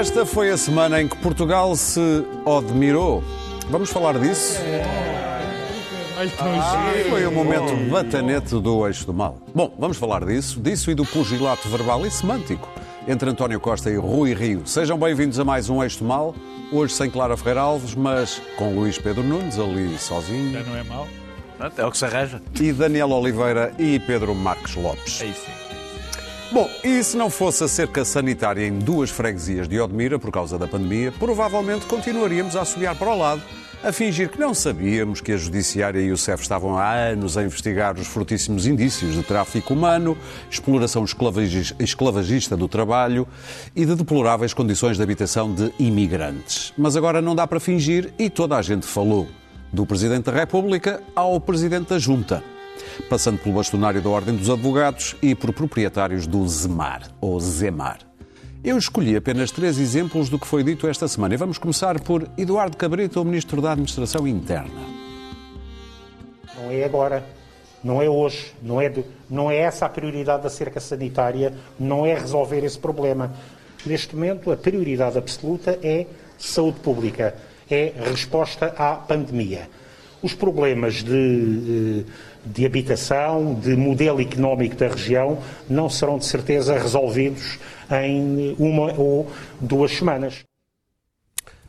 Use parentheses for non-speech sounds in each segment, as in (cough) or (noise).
Esta foi a semana em que Portugal se admirou. Vamos falar disso? Foi o momento batanete do eixo do mal. Bom, vamos falar disso, disso e do pugilato verbal e semântico entre António Costa e Rui Rio. Sejam bem-vindos a mais um eixo do mal, hoje sem Clara Ferreira Alves, mas com Luís Pedro Nunes ali sozinho. Já não é mau? É o que se arranja. E Daniel Oliveira e Pedro Marques Lopes. É isso sim. Bom, e se não fosse a cerca sanitária em duas freguesias de Odmira por causa da pandemia, provavelmente continuaríamos a assobiar para o lado, a fingir que não sabíamos que a Judiciária e o CEF estavam há anos a investigar os fortíssimos indícios de tráfico humano, exploração esclavagis- esclavagista do trabalho e de deploráveis condições de habitação de imigrantes. Mas agora não dá para fingir e toda a gente falou, do Presidente da República ao Presidente da Junta passando pelo bastonário da Ordem dos Advogados e por proprietários do ZEMAR, ou ZEMAR. Eu escolhi apenas três exemplos do que foi dito esta semana e vamos começar por Eduardo Cabrita, o Ministro da Administração Interna. Não é agora, não é hoje, não é, de- não é essa a prioridade da cerca sanitária, não é resolver esse problema. Neste momento, a prioridade absoluta é saúde pública, é resposta à pandemia. Os problemas de, de habitação, de modelo económico da região, não serão de certeza resolvidos em uma ou duas semanas.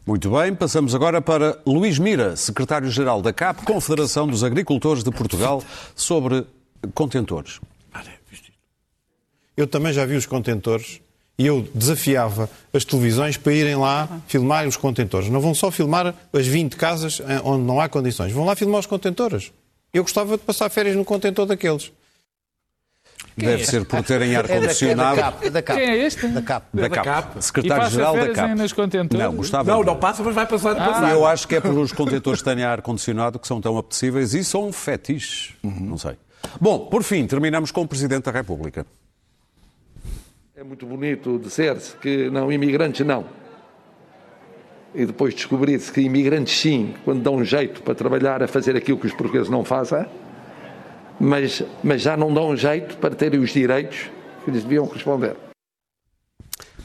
Muito bem, passamos agora para Luís Mira, Secretário-Geral da CAP, Confederação dos Agricultores de Portugal, sobre contentores. Eu também já vi os contentores e eu desafiava as televisões para irem lá filmar os contentores. Não vão só filmar as 20 casas eh, onde não há condições, vão lá filmar os contentores. Eu gostava de passar férias no contentor daqueles. Deve ser por terem ar-condicionado. É da CAP. Quem é este? Da CAP. Da da CAP. CAP. Secretário-Geral da CAP. nos contentores? Não, gostava. Não, não passa, mas vai passar. passar. Eu acho que é por os contentores terem ar-condicionado que são tão apetecíveis e são fetiches. Não sei. Bom, por fim, terminamos com o Presidente da República. É muito bonito dizer-se que não, imigrantes não. E depois descobrir-se que imigrantes sim, quando dão um jeito para trabalhar a fazer aquilo que os portugueses não fazem, mas, mas já não dão um jeito para terem os direitos que lhes deviam corresponder.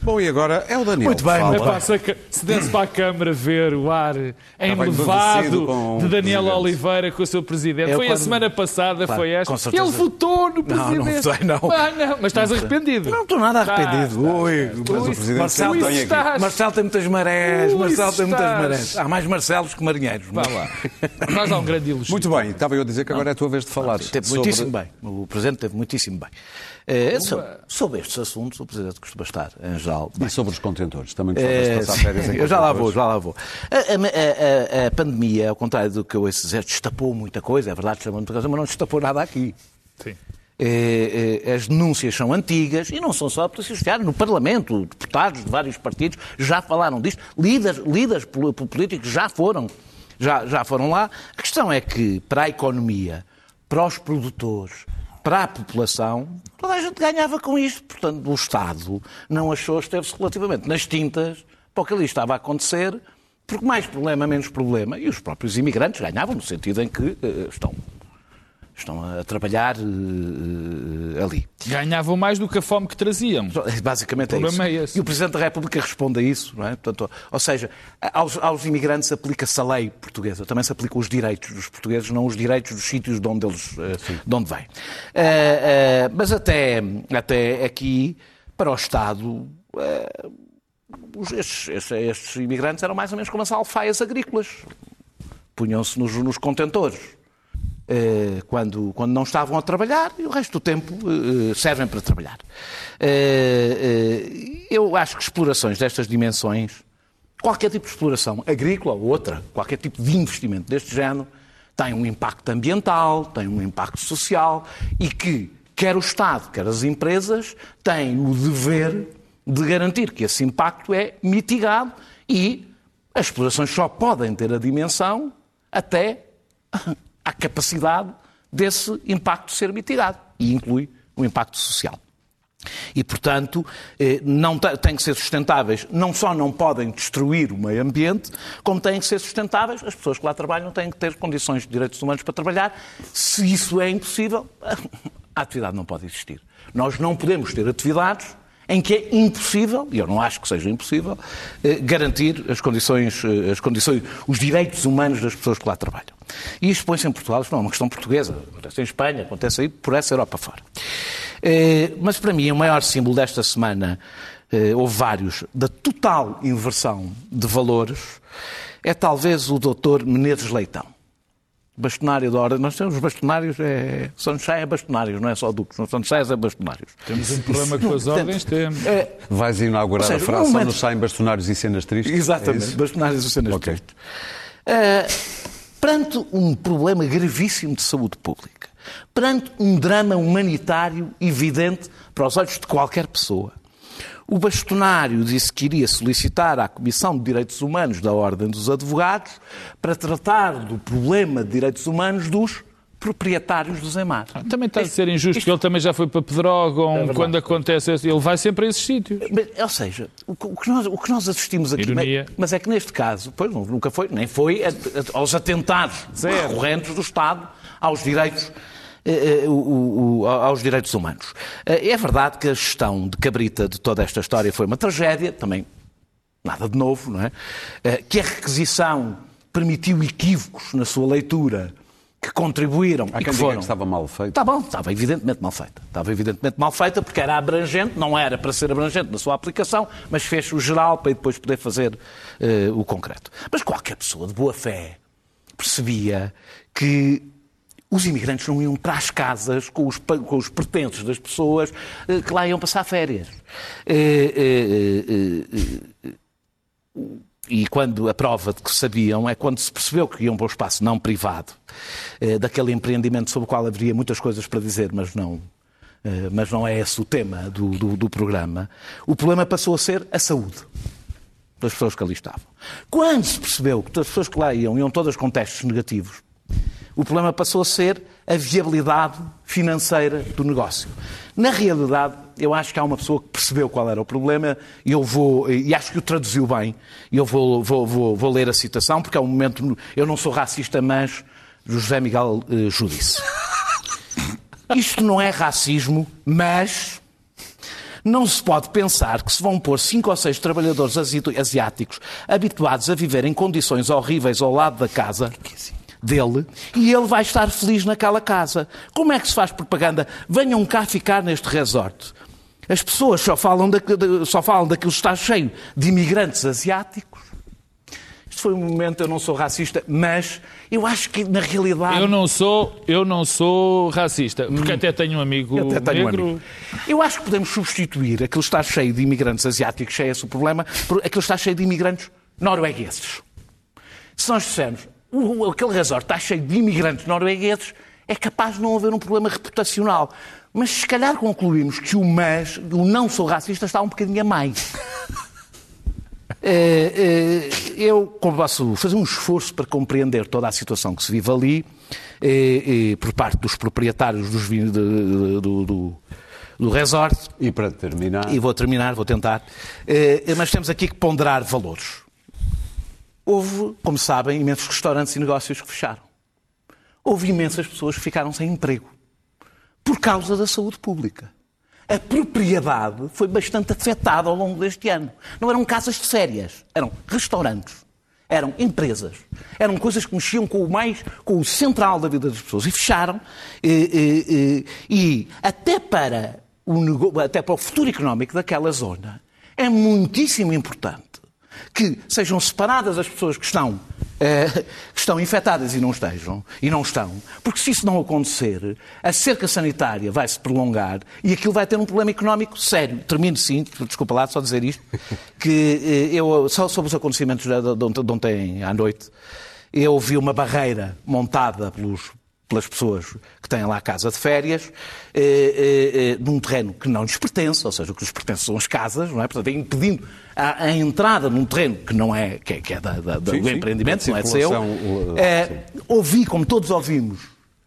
Bom, e agora é o Daniel. Muito bem, muito se, a desse para a Câmara ver o ar enlevado com de Daniel. Oliveira com o seu Presidente. Eu foi a quando- semana passada, Claro, foi esta. certeza. Ele votou no Não, Presidente. não votei, não. Ah, não, mas estás arrependido. Não estou nada arrependido. Estás, Ui, Mas o Presidente Marcelo, Ui, tem aqui. Marcelo tem muitas marés, Ui, Marcelo tem muitas marés. Há mais Marcelos que marinheiros. Vá lá. (laughs) Nós há um grande elogio. Muito bem, estava eu a dizer que agora é a tua vez de falar. Teve sobre- muitíssimo bem. O Presidente teve muitíssimo bem. Eh, sobre, sobre estes assuntos, o Presidente costuma estar, em geral, E sobre os contentores. Também gostavas de passar férias em eu (laughs) já lá vou, já lá vou. A, a- a- a pandemia, ao contrário do que eu ouço dizer, destapou muita coisa, é verdade, destapou muita coisa, mas não destapou nada aqui. Sim. Eh, eh, As denúncias são antigas e não são só para Judiciário. No Parlamento, deputados de vários partidos já falaram disto, líderes, líderes pol- políticos já foram, já, já foram lá. A questão é que, para a economia, para os produtores, para a população, toda a gente ganhava com isto. Portanto, o Estado não achou, esteve-se relativamente nas tintas para o que ali estava a acontecer, porque mais problema, menos problema. E os próprios imigrantes ganhavam, no sentido em que eh, estão, estão a trabalhar eh, ali. Ganhavam mais do que a fome que traziam. Basicamente é O isso. problema é esse. E o Presidente da República responde a isso, não é? Portanto, ou seja, aos, aos imigrantes aplica-se a lei portuguesa, também se aplicam os direitos dos portugueses, não os direitos dos sítios de onde eles eh, de onde vêm. Eh, eh, mas até, até aqui, para o Estado, estes, estes, estes imigrantes eram mais ou menos como as alfaias agrícolas. Punham-se nos, nos contentores quando, quando não estavam a trabalhar e o resto do tempo eh, servem para trabalhar. Eh, eh, eu acho que explorações destas dimensões, qualquer tipo de exploração, agrícola ou outra, qualquer tipo de investimento deste género, tem um impacto ambiental, tem um impacto social e que quer o Estado, quer as empresas têm o dever de garantir que esse impacto é mitigado e as explorações só podem ter a dimensão até (laughs) à capacidade desse impacto ser mitigado. E inclui o impacto social. E, portanto, eh, não têm que ser sustentáveis. Não só não podem destruir o meio ambiente, como têm que ser sustentáveis. As pessoas que lá trabalham têm que ter condições de direitos humanos para trabalhar. Se isso é impossível, (laughs) a atividade não pode existir. Nós não podemos ter atividades em que é impossível, e eu não acho que seja impossível, eh, garantir as condições, eh, as condições, os direitos humanos das pessoas que lá trabalham. E isto põe-se em Portugal, isto não é uma questão portuguesa, acontece em Espanha, acontece aí por essa Europa fora. Eh, Mas para mim o maior símbolo desta semana, houve vários, da total inversão de valores, é talvez o doutor Menezes Leitão bastonário da ordem. Nós temos os bastonários, é... Sunshine é bastonários, não é só duques, não Sunshine é bastonários. Temos um problema com as ordens, temos. É, Vais inaugurar seja, a frase, só metro- nos saem bastonários e cenas tristes? É exatamente, isso? bastonários e cenas Ok. tristes. Eh, perante um problema gravíssimo de saúde pública, perante um drama humanitário evidente para os olhos de qualquer pessoa, o bastonário disse que iria solicitar à Comissão de Direitos Humanos da Ordem dos Advogados para tratar do problema de direitos humanos dos proprietários dos EMAR. Também está a ser injusto, porque ele também já foi para Pedrógão, verdade. quando acontece isso, ele vai sempre a esses sítios. Mas, Ou seja, o que, nós, o que nós assistimos aqui. Mas, mas é que neste caso, pois nunca foi, nem foi a- a- aos atentados recorrentes do Estado aos direitos. O- o- o- aos direitos humanos. Eh, É verdade que a gestão de cabrita de toda esta história foi uma tragédia, também nada de novo, não é? Que a requisição permitiu equívocos na sua leitura que contribuíram Há e que foram. que estava mal feito. Está bom, estava evidentemente mal feita. Estava evidentemente mal feita porque era abrangente, não era para ser abrangente na sua aplicação, mas fez o geral para depois poder fazer eh, o concreto. Mas qualquer pessoa de boa fé percebia que os imigrantes não iam para as casas com os, com os pertences das pessoas eh, que lá iam passar férias. Eh, eh, e quando a prova de que sabiam é quando se percebeu que iam para o espaço não privado, daquele empreendimento sobre o qual haveria muitas coisas para dizer, mas não, mas não é esse o tema do, do, do programa. O problema passou a ser a saúde das pessoas que ali estavam. Quando se percebeu que as pessoas que lá iam iam todas com testes negativos, o problema passou a ser a viabilidade financeira do negócio. Na realidade, eu acho que há uma pessoa que percebeu qual era o problema e eu vou, e acho que o traduziu bem, eu vou, vou, vou, vou ler a citação, porque é um momento, eu não sou racista, mas José Miguel eh, Judice. Isto não é racismo, mas não se pode pensar que se vão pôr cinco ou seis trabalhadores asi- asiáticos habituados a viver em condições horríveis ao lado da casa dele e ele vai estar feliz naquela casa. Como é que se faz propaganda? Venham cá ficar neste resort. As pessoas só falam, da, só falam daquilo que está cheio de imigrantes asiáticos. Isto foi um momento, eu não sou racista, mas eu acho que na realidade. Eu não sou, eu não sou racista, porque até tenho um amigo Eu até tenho um negro. amigo. Eu acho que podemos substituir aquilo que está cheio de imigrantes asiáticos, é esse o problema, por aquilo que está cheio de imigrantes noruegueses. Se nós dissermos "O- aquele resort está cheio de imigrantes noruegueses, é capaz de não haver um problema reputacional. Mas se calhar concluímos que o mas, o não sou racista, está um bocadinho a mais. Eh, (laughs) eh, Eu posso fazer um esforço para compreender toda a situação que se vive ali, eh, por parte dos proprietários dos vin- de- de- do, do, do resort, E para terminar, e vou terminar, vou tentar, mas temos aqui que ponderar valores. Houve, como sabem, imensos restaurantes e negócios que fecharam. Houve imensas pessoas que ficaram sem emprego por causa da saúde pública. A propriedade foi bastante afetada ao longo deste ano. Não eram casas de férias, eram restaurantes, eram empresas, eram coisas que mexiam com o mais, com o central da vida das pessoas e fecharam. E, e- e- e até para o até para o futuro económico daquela zona é muitíssimo importante que sejam separadas as pessoas que estão, eh, que estão infectadas e não estejam, e não estão, porque se isso não acontecer, a cerca sanitária vai se prolongar e aquilo vai ter um problema económico sério. Termino sim, desculpa lá só dizer isto, (laughs) que eh, eu, só sobre os acontecimentos de, de, de, ontem à noite, eu vi uma barreira montada pelos pelas pessoas que têm lá a casa de férias, eh, eh, eh, num terreno que não lhes pertence, ou seja, o que lhes pertence são as casas, não é? Portanto, é impedindo a, a entrada num terreno que não é, que é, que é da, da- Sim, do sim, empreendimento, não é seu. uh, Eh, ouvi, como todos ouvimos,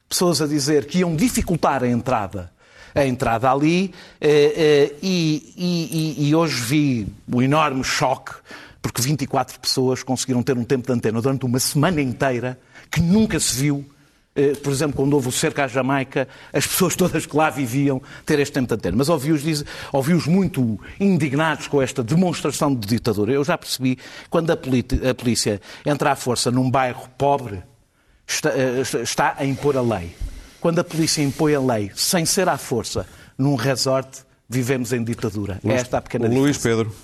pessoas a dizer que iam dificultar a entrada a entrada ali eh, eh, e, e- e- hoje vi o enorme choque porque 24 pessoas conseguiram ter um tempo de antena durante uma semana inteira que nunca se viu eh, por exemplo, quando houve o cerco à Jamaica, as pessoas todas que lá viviam ter este tempo de antena. Mas ouvi-os ouvi muito indignados com esta demonstração de ditadura. Eu já percebi, quando a, a polícia entra à força num bairro pobre, está, eh, está a impor a lei. Quando a polícia impõe a lei sem ser à força num resort, vivemos em ditadura. Luís, é esta a pequena Luís diferença. Pedro.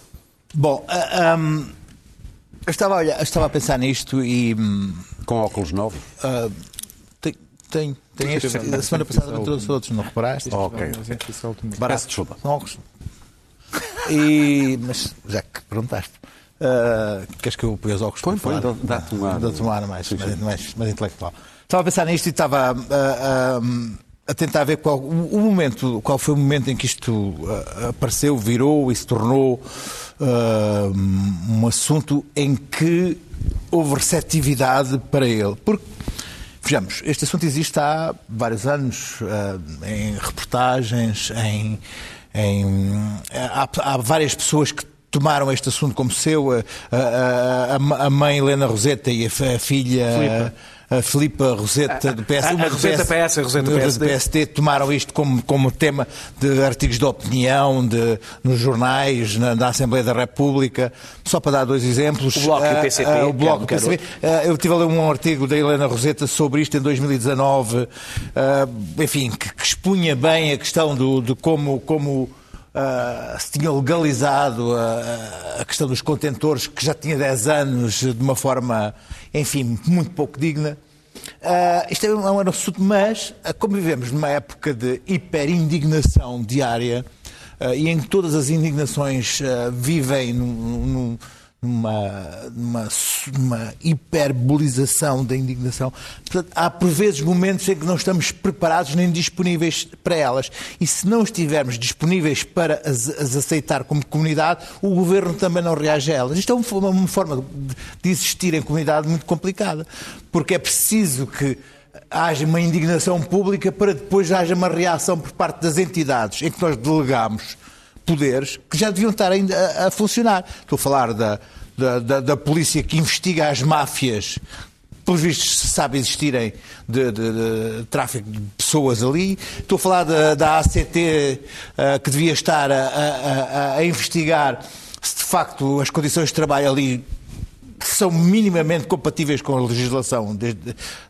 Bom, ah, um, eu, estava, olha, eu estava a pensar nisto e. hum, Com óculos novos. ah, tem, tem, este, a semana passada não trouxe outros, não reparaste? Ok. Peço desculpa. São óculos. E, mas já que perguntaste, ah, queres que eu ponha os óculos Põe, para põe, dá-te um ar. Dá-te um ar mais, mais, mais, mais intelectual. Estava a pensar nisto e estava ah, ah, a tentar ver qual, o, o momento, qual foi o momento em que isto apareceu, virou e se tornou um assunto em que houve receptividade para ele. Porque Vejamos, este assunto existe há vários anos, eh, em reportagens, em, em- há, há várias pessoas que tomaram este assunto como seu, a, a- a- a mãe Helena Roseta e a filha a Filipa Roseta do PS, a- a uma do Roseta PS, a Roseta do PSD. PSD, tomaram isto como, como tema de artigos de opinião, de, nos jornais, na, na Assembleia da República. Só para dar dois exemplos. O Bloco e o Ah, PCP, ah, o que Bloco e o é PCP. Ah, Eu estive a ler um artigo da Helena Roseta sobre isto em 2019, ah, enfim, que, que expunha bem a questão do, de como, como ah, se tinha legalizado a, a questão dos contentores, que já tinha 10 anos, de uma forma, enfim, muito pouco digna. Ah, isto é um, é assunto, mas ah, como vivemos numa época de hiperindignação diária ah, e em que todas as indignações vivem num- num- numa, numa, numa hiperbolização da indignação. Portanto, há por vezes momentos em que não estamos preparados nem disponíveis para elas. E se não estivermos disponíveis para as, as aceitar como comunidade, o governo também não reage a elas. Isto é uma, uma forma de, existir em comunidade muito complicada, porque é preciso que haja uma indignação pública para depois haja uma reação por parte das entidades em que nós delegamos poderes que já deviam estar ainda a, a funcionar. Estou a falar da, da, da- da polícia que investiga as máfias, pelos vistos se sabe existirem de, de- de tráfico de pessoas ali. Estou a falar da, da ACT eh, que devia estar a, a- a- investigar se de facto as condições de trabalho ali são minimamente compatíveis com a legislação deste,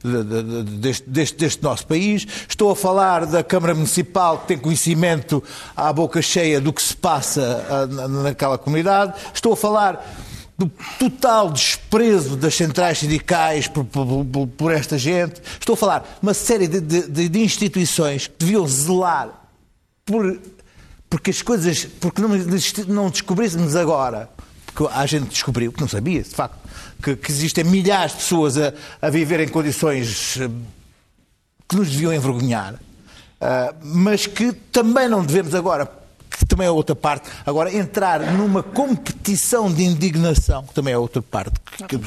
de- de- de- deste- deste- deste nosso país. Estou a falar da Câmara Municipal, que tem conhecimento à boca cheia do que se passa na- naquela comunidade. Estou a falar do total desprezo das centrais sindicais por, por- por- esta gente. Estou a falar de uma série de, de- de instituições que deviam zelar por, porque as coisas, porque não, não descobríssemos agora, porque a gente descobriu, que não sabia, de facto, que, que existem milhares de pessoas a, a viver em condições eh, que nos deviam envergonhar, ah, mas que também não devemos agora, que também é outra parte, agora entrar numa competição de indignação, que também é outra parte. Que, que-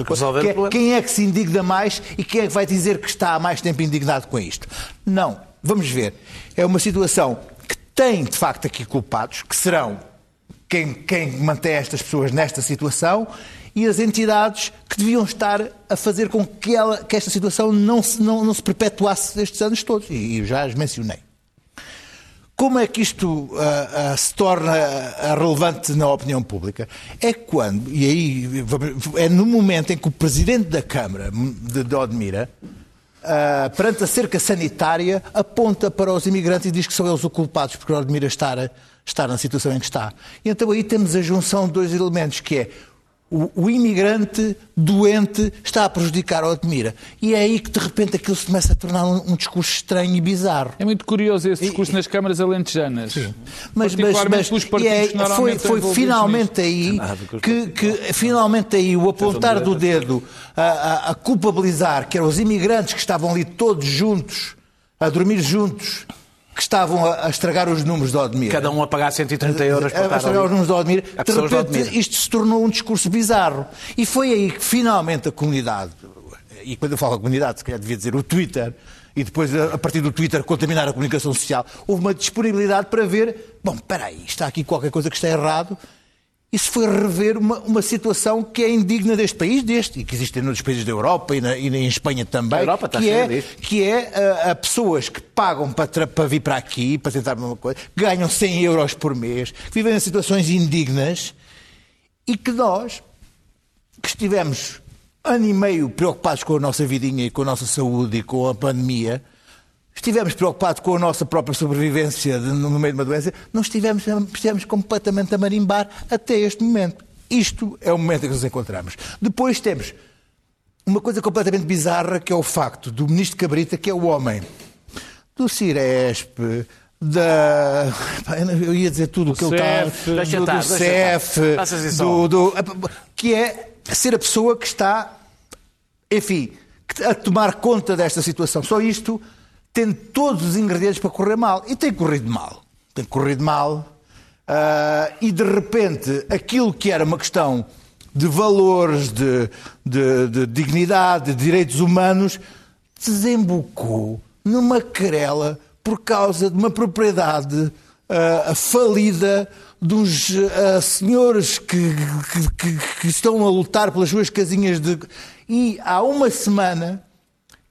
que é- quem é que se indigna mais e quem é que vai dizer que está há mais tempo indignado com isto? Não. Vamos ver. É uma situação que tem, de facto, aqui culpados, que serão quem, quem mantém estas pessoas nesta situação e as entidades que deviam estar a fazer com que, ela, que esta situação não se, não, não se perpetuasse estes anos todos. E eu já as mencionei. Como é que isto ah, ah, se torna ah, relevante na opinião pública? É quando, e aí é no momento em que o Presidente da Câmara de, de Odmira, ah, perante a cerca sanitária, aponta para os imigrantes e diz que são eles os culpados por Odmira estar, estar na situação em que está. E então aí temos a junção de dois elementos, que é o, o imigrante doente está a prejudicar a Odmira. E é aí que de repente aquilo se começa a tornar um, um discurso estranho e bizarro. É muito curioso esse discurso nas câmaras alentejanas. Mas, mas, mas pelos e partidos é- foi, foi finalmente envolvidos aí que, que finalmente aí o apontar do dedo a, a- a culpabilizar que eram os imigrantes que estavam ali todos juntos, a dormir juntos, que estavam a, a estragar os números de Odmira. Cada um a pagar 130 euros para a estar estragar os números de Odmira. A De de repente, Odmira. isto se tornou um discurso bizarro. E foi aí que finalmente a comunidade, e quando eu falo a comunidade, se calhar devia dizer o Twitter, e depois a a partir do Twitter contaminar a comunicação social, houve uma disponibilidade para ver, bom, espera aí, está aqui qualquer coisa que está errado, isso foi rever uma, uma situação que é indigna deste país, deste, e que existe em outros países da Europa e, na, e em Espanha também, está que, é, que é a, a pessoas que pagam para, tra- para vir para aqui, para tentar uma coisa, ganham 100 euros por mês, que vivem em situações indignas e que nós, que estivemos ano e meio preocupados com a nossa vidinha e com a nossa saúde e com a pandemia, estivemos preocupados com a nossa própria sobrevivência no meio de uma doença, não estivemos, estivemos completamente a marimbar até este momento. Isto é o momento em que nos encontramos. Depois temos uma coisa completamente bizarra, que é o facto do ministro Cabrita, que é o homem do Ciresp, da. Eu ia dizer tudo o que ele está. Do, do CEF, do, só. do- que é ser a pessoa que está, enfim, a tomar conta desta situação. Só isto tem todos os ingredientes para correr mal. E tem corrido mal. Tem corrido mal. Ah, e de repente, aquilo que era uma questão de valores, de, de- de dignidade, de direitos humanos, desembocou numa querela por causa de uma propriedade ah, falida dos ah, senhores que- que- que estão a lutar pelas suas casinhas de. E há uma semana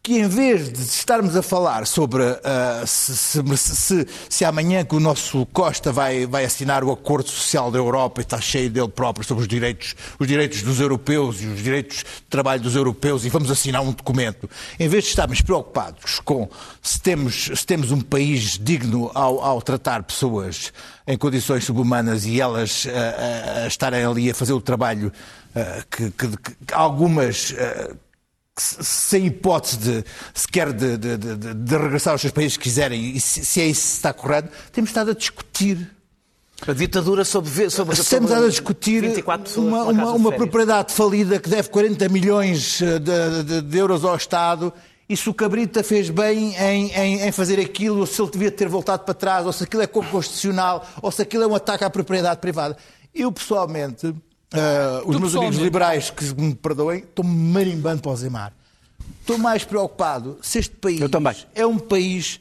que em vez de estarmos a falar sobre ah, se, se- se- se amanhã que o nosso Costa vai, vai assinar o Acordo Social da Europa e está cheio dele próprio sobre os direitos, os direitos dos europeus e os direitos de trabalho dos europeus e vamos assinar um documento, em vez de estarmos preocupados com se temos, se temos um país digno ao, ao tratar pessoas em condições subhumanas e elas ah, a estarem ali a fazer o trabalho ah, que, que- que algumas se- sem hipótese de sequer de, de, de- de- regressar aos seus países que quiserem, e se, se é isso que está correto, temos estado a discutir. A ditadura sobre, sobre, Estamos sobre a discutir 24 pessoas uma, uma, uma propriedade falida que deve 40 milhões eh, de, de- de euros ao Estado. E se o Cabrita fez bem em, em- em fazer aquilo, ou se ele devia ter voltado para trás, ou se aquilo é constitucional, ou se aquilo é um ataque à propriedade privada. Eu, pessoalmente, eh, os meus amigos liberais, que me perdoem, estão marimbando para o Zemar. Estou mais preocupado se este país é um país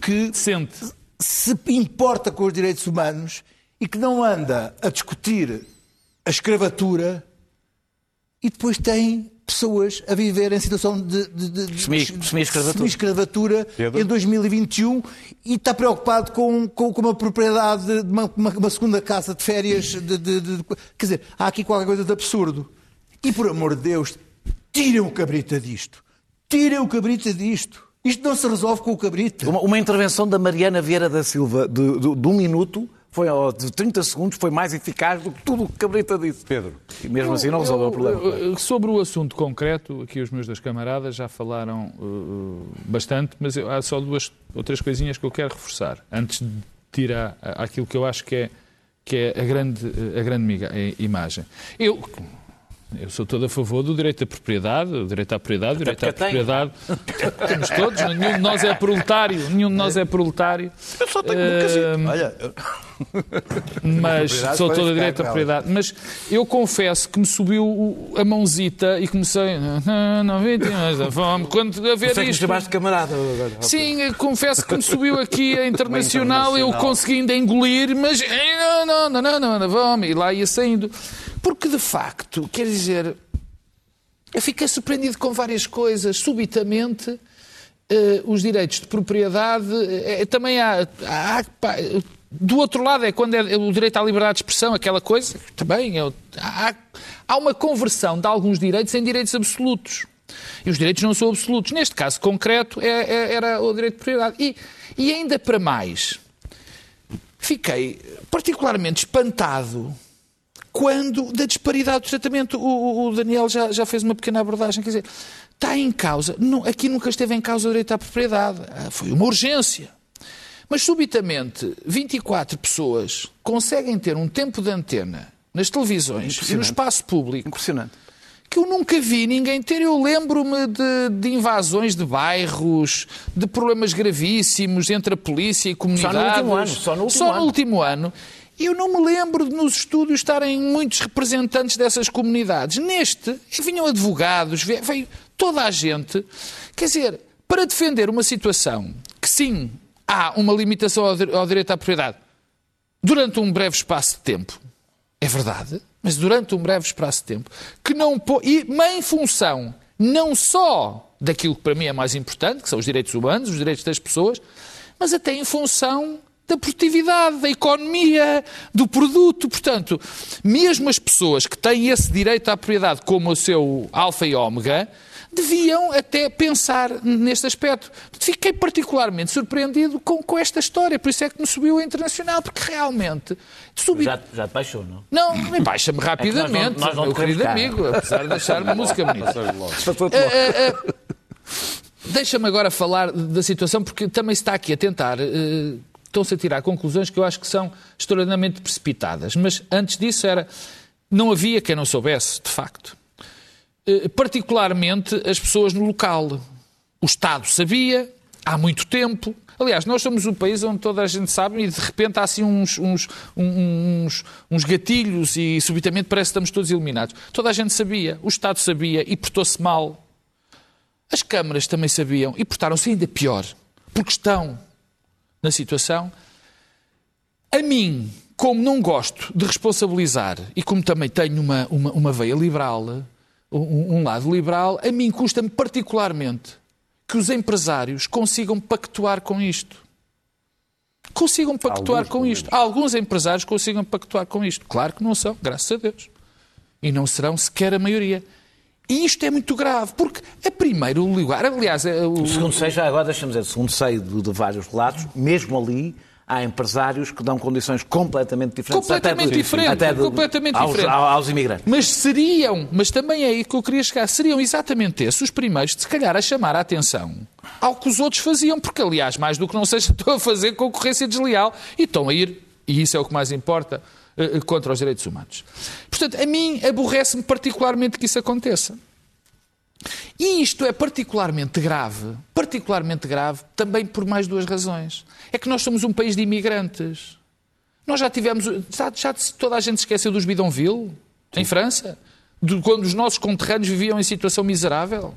que Sente. se importa com os direitos humanos e que não anda a discutir a escravatura e depois tem pessoas a viver em situação de, de, de- de- Semi- semi-escravatura. semi-escravatura em 2021 e está preocupado com, com, com uma propriedade, de uma, uma- uma segunda casa de férias. De, de- de- quer dizer, há aqui qualquer coisa de absurdo. E por amor de Deus, tirem o cabrita disto. Tirem o cabrita disto. Isto não se resolve com o cabrita. Uma, uma intervenção da Mariana Vieira da Silva de, de- de um minuto, foi, de 30 segundos, foi mais eficaz do que tudo o que Cabrita disse. Pedro. E mesmo assim não resolveu o problema. Eu- eu- Sobre o assunto concreto, aqui os meus dois camaradas já falaram uh, bastante, mas eu- há só duas ou três coisinhas que eu quero reforçar, antes de tirar aquilo que eu acho que é, que é a grande, a grande miga- eh, imagem. Eu, eu sou todo a favor do direito à propriedade, o direito à propriedade, o direito à propriedade. Temos todos, nenhum de nós é proletário, nenhum de nós é proletário. Eu só tenho um Eh, casito. Olha, eu- mas sou todo a direito à ela. propriedade. Mas eu confesso que me subiu a mãozita e comecei. Não, vítimas da fome. Quando a ver isto. de camarada agora. Sim, confesso que me subiu aqui a internacional, eu consegui ainda engolir, mas não, não, não, não, não, não, vamos, e lá ia saindo. Porque de facto, quer dizer, eu fiquei surpreendido com várias coisas. Subitamente, eh, os direitos de propriedade eh, também há. há- pá, do outro lado é quando é o direito à liberdade de expressão, aquela coisa, também é, há, há uma conversão de alguns direitos em direitos absolutos. E os direitos não são absolutos. Neste caso concreto, é- é- era o direito de propriedade. E, e ainda para mais, fiquei particularmente espantado quando da disparidade do tratamento. O, o- Daniel já, já fez uma pequena abordagem. Quer dizer, está em causa. não- aqui nunca esteve em causa o direito à propriedade. Ah, Foi uma urgência. Mas subitamente, 24 pessoas conseguem ter um tempo de antena nas televisões e no espaço público Impressionante. que eu nunca vi ninguém ter. Eu lembro-me de, de invasões de bairros, de problemas gravíssimos entre a polícia e comunidades. último ano, só no último Só ano. no último ano. Eu não me lembro de nos estúdios estarem muitos representantes dessas comunidades. Neste, vinham advogados, ve- veio toda a gente. Quer dizer, para defender uma situação que sim, há uma limitação ao direito à propriedade durante um breve espaço de tempo, é verdade, mas durante um breve espaço de tempo, que não pô... e em função não só daquilo que para mim é mais importante, que são os direitos humanos, os direitos das pessoas, mas até em função da produtividade, da economia, do produto. Portanto, mesmo as pessoas que têm esse direito à propriedade como o seu alfa e ômega, deviam até pensar neste aspecto. Fiquei particularmente surpreendido com, com esta história, por isso é que me subiu a internacional, porque realmente. Subi... Já, já te baixou, não? Não, baixa-me rapidamente, é nós não, nós não meu querido amigo, apesar de deixar-me música bonita. Uh, uh, Deixa-me agora falar da situação, porque também se está aqui a tentar. Uh, Estão-se a tirar conclusões que eu acho que são extraordinariamente precipitadas. Mas antes disso era. Não havia quem não soubesse, de facto. Eh, particularmente as pessoas no local. O Estado sabia, há muito tempo. Aliás, nós somos um país onde toda a gente sabe e de repente há assim uns, uns, uns, uns gatilhos e subitamente parece que estamos todos iluminados. Toda a gente sabia, o Estado sabia e portou-se mal. As câmaras também sabiam e portaram-se ainda pior, porque estão na situação. A mim, como não gosto de responsabilizar e como também tenho uma, uma, uma veia liberal, um, um lado liberal, a mim custa-me particularmente que os empresários consigam pactuar com isto. Consigam pactuar Alguns, com isto. Alguns empresários consigam pactuar com isto. Claro que não são, graças a Deus. E não serão sequer a maioria. E isto é muito grave, porque a primeiro lugar, aliás... O, segundo sei, já agora deixa-me dizer, segundo sei de, de vários relatos, mesmo ali há empresários que dão condições completamente diferentes. Completamente diferentes. De, completamente aos, diferente. aos imigrantes. Mas seriam, mas também é aí que eu queria chegar, seriam exatamente esses os primeiros, se calhar, a chamar a atenção ao que os outros faziam, porque, aliás, mais do que não seja, (laughs) estão a fazer concorrência desleal e estão a ir, e isso é o que mais importa, eh, eh, contra os direitos humanos. Portanto, a mim aborrece-me particularmente que isso aconteça. E isto é particularmente grave, particularmente grave, também por mais duas razões. É que nós somos um país de imigrantes. Nós já tivemos. Já, já toda a gente esqueceu dos bidonville, em França? De, quando os nossos conterrâneos viviam em situação miserável?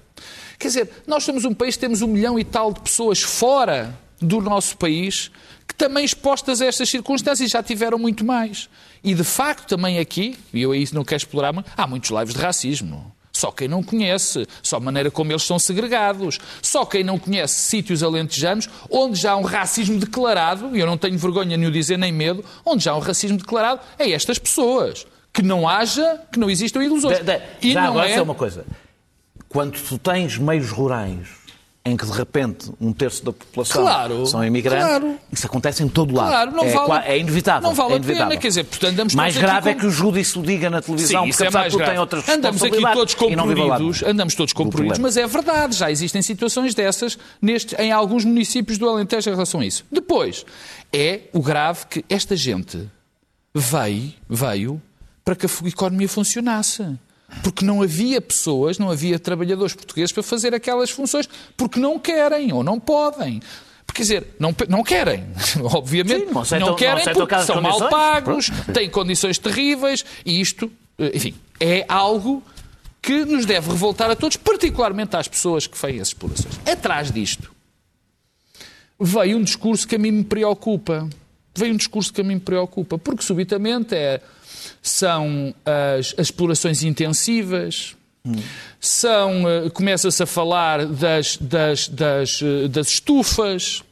Quer dizer, nós somos um país que temos um milhão e tal de pessoas fora do nosso país que também expostas a estas circunstâncias já tiveram muito mais. E de facto, também aqui, e eu aí não quero explorar, há muitos lives de racismo. Só quem não conhece, só a maneira como eles são segregados. Só quem não conhece sítios alentejanos onde já há um racismo declarado, e eu não tenho vergonha nem o dizer nem medo, onde já há um racismo declarado a estas pessoas. Que não haja, que não existam ilusões. De, de, e já não agora é... uma coisa. Quando tu tens meios rurais em que de repente um terço da população claro, são imigrantes, claro. isso acontece em todo lado. Claro, não é, vale, é inevitável. Não vale é inevitável. a pena, quer dizer, portanto andamos Mais grave é que o júdice o diga na televisão, Sim, porque é mais grave. tem outras Andamos aqui todos comprimidos, andamos todos comprimidos, mas é verdade, já existem situações dessas neste, em alguns municípios do Alentejo em relação a isso. Depois, é o grave que esta gente veio, veio para que a economia funcionasse porque não havia pessoas, não havia trabalhadores portugueses para fazer aquelas funções, porque não querem ou não podem. Quer dizer, não, não querem, (laughs) obviamente. Sim, não, aceitam, não querem não porque são mal pagos, têm condições terríveis e isto, eh, enfim, é algo que nos deve revoltar a todos, particularmente às pessoas que fazem as explorações. Atrás disto veio um discurso que a mim me preocupa. Veio um discurso que a mim me preocupa, porque subitamente é são as, as explorações intensivas, hum. são eh, começa-se a falar das, das, das, eh, das estufas.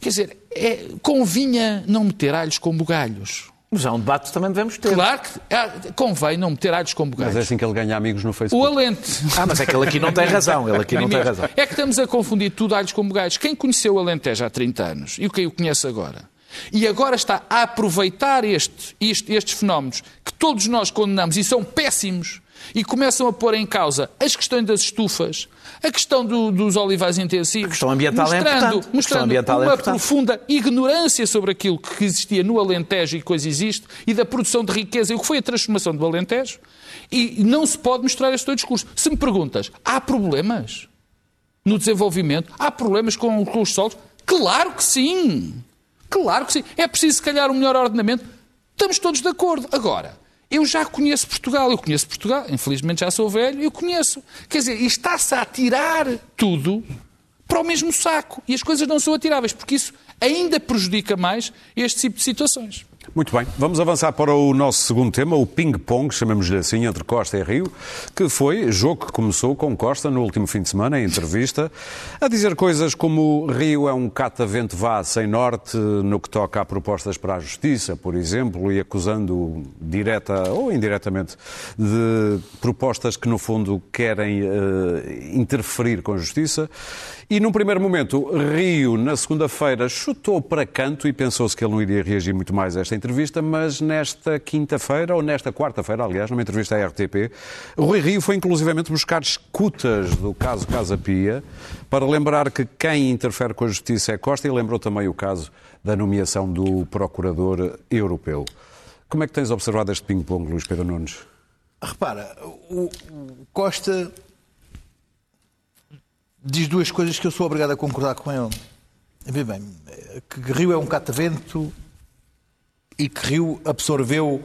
Quer dizer, é, convinha não meter alhos com bugalhos. Mas há um debate que também devemos ter. Claro que é, convém não meter alhos com bugalhos. Mas é assim que ele ganha amigos no Facebook. O Alente. Ah, mas é que ele aqui não tem razão. Ele aqui não tem razão. É que estamos a confundir tudo alhos com bugalhos. Quem conheceu o Alentejo há 30 anos e o quem o conhece agora e agora está a aproveitar este, este, estes fenómenos que todos nós condenamos e são péssimos e começam a pôr em causa as questões das estufas, a questão do, dos olivais intensivos, a questão ambiental é mostrando, é mostrando ambiental uma é profunda ignorância sobre aquilo que existia no Alentejo e coisa existe, e da produção de riqueza e o que foi a transformação do Alentejo, e não se pode mostrar este discurso. Se me perguntas, há problemas no desenvolvimento? Há problemas com, com os solos? Claro que sim! Claro que sim. É preciso, se calhar, um melhor ordenamento. Estamos todos de acordo. Agora, eu já conheço Portugal. Eu conheço Portugal. Infelizmente já sou velho. Eu conheço. Quer dizer, está-se a atirar tudo para o mesmo saco. E as coisas não são atiráveis, porque isso ainda prejudica mais este tipo de situações. Muito bem, vamos avançar para o nosso segundo tema, o ping-pong, chamamos-lhe assim, entre Costa e Rio, que foi jogo que começou com Costa no último fim de semana, em entrevista, a dizer coisas como Rio é um catavento vá sem norte no que toca a propostas para a justiça, por exemplo, e acusando direta ou indiretamente de propostas que, no fundo, querem uh, interferir com a justiça. E num primeiro momento, Rio, na segunda-feira, chutou para canto e pensou-se que ele não iria reagir muito mais a esta entrevista, mas nesta quinta-feira, ou nesta quarta-feira, aliás, numa entrevista à RTP, Rui Rio foi inclusivamente buscar escutas do caso Casa Pia para lembrar que quem interfere com a justiça é Costa e lembrou também o caso da nomeação do Procurador Europeu. Como é que tens observado este ping-pong, Luís Pedro Nunes? Repara, o Costa diz duas coisas que eu sou obrigado a concordar com ele. Vê bem, que Rio é um catavento e que Rio absorveu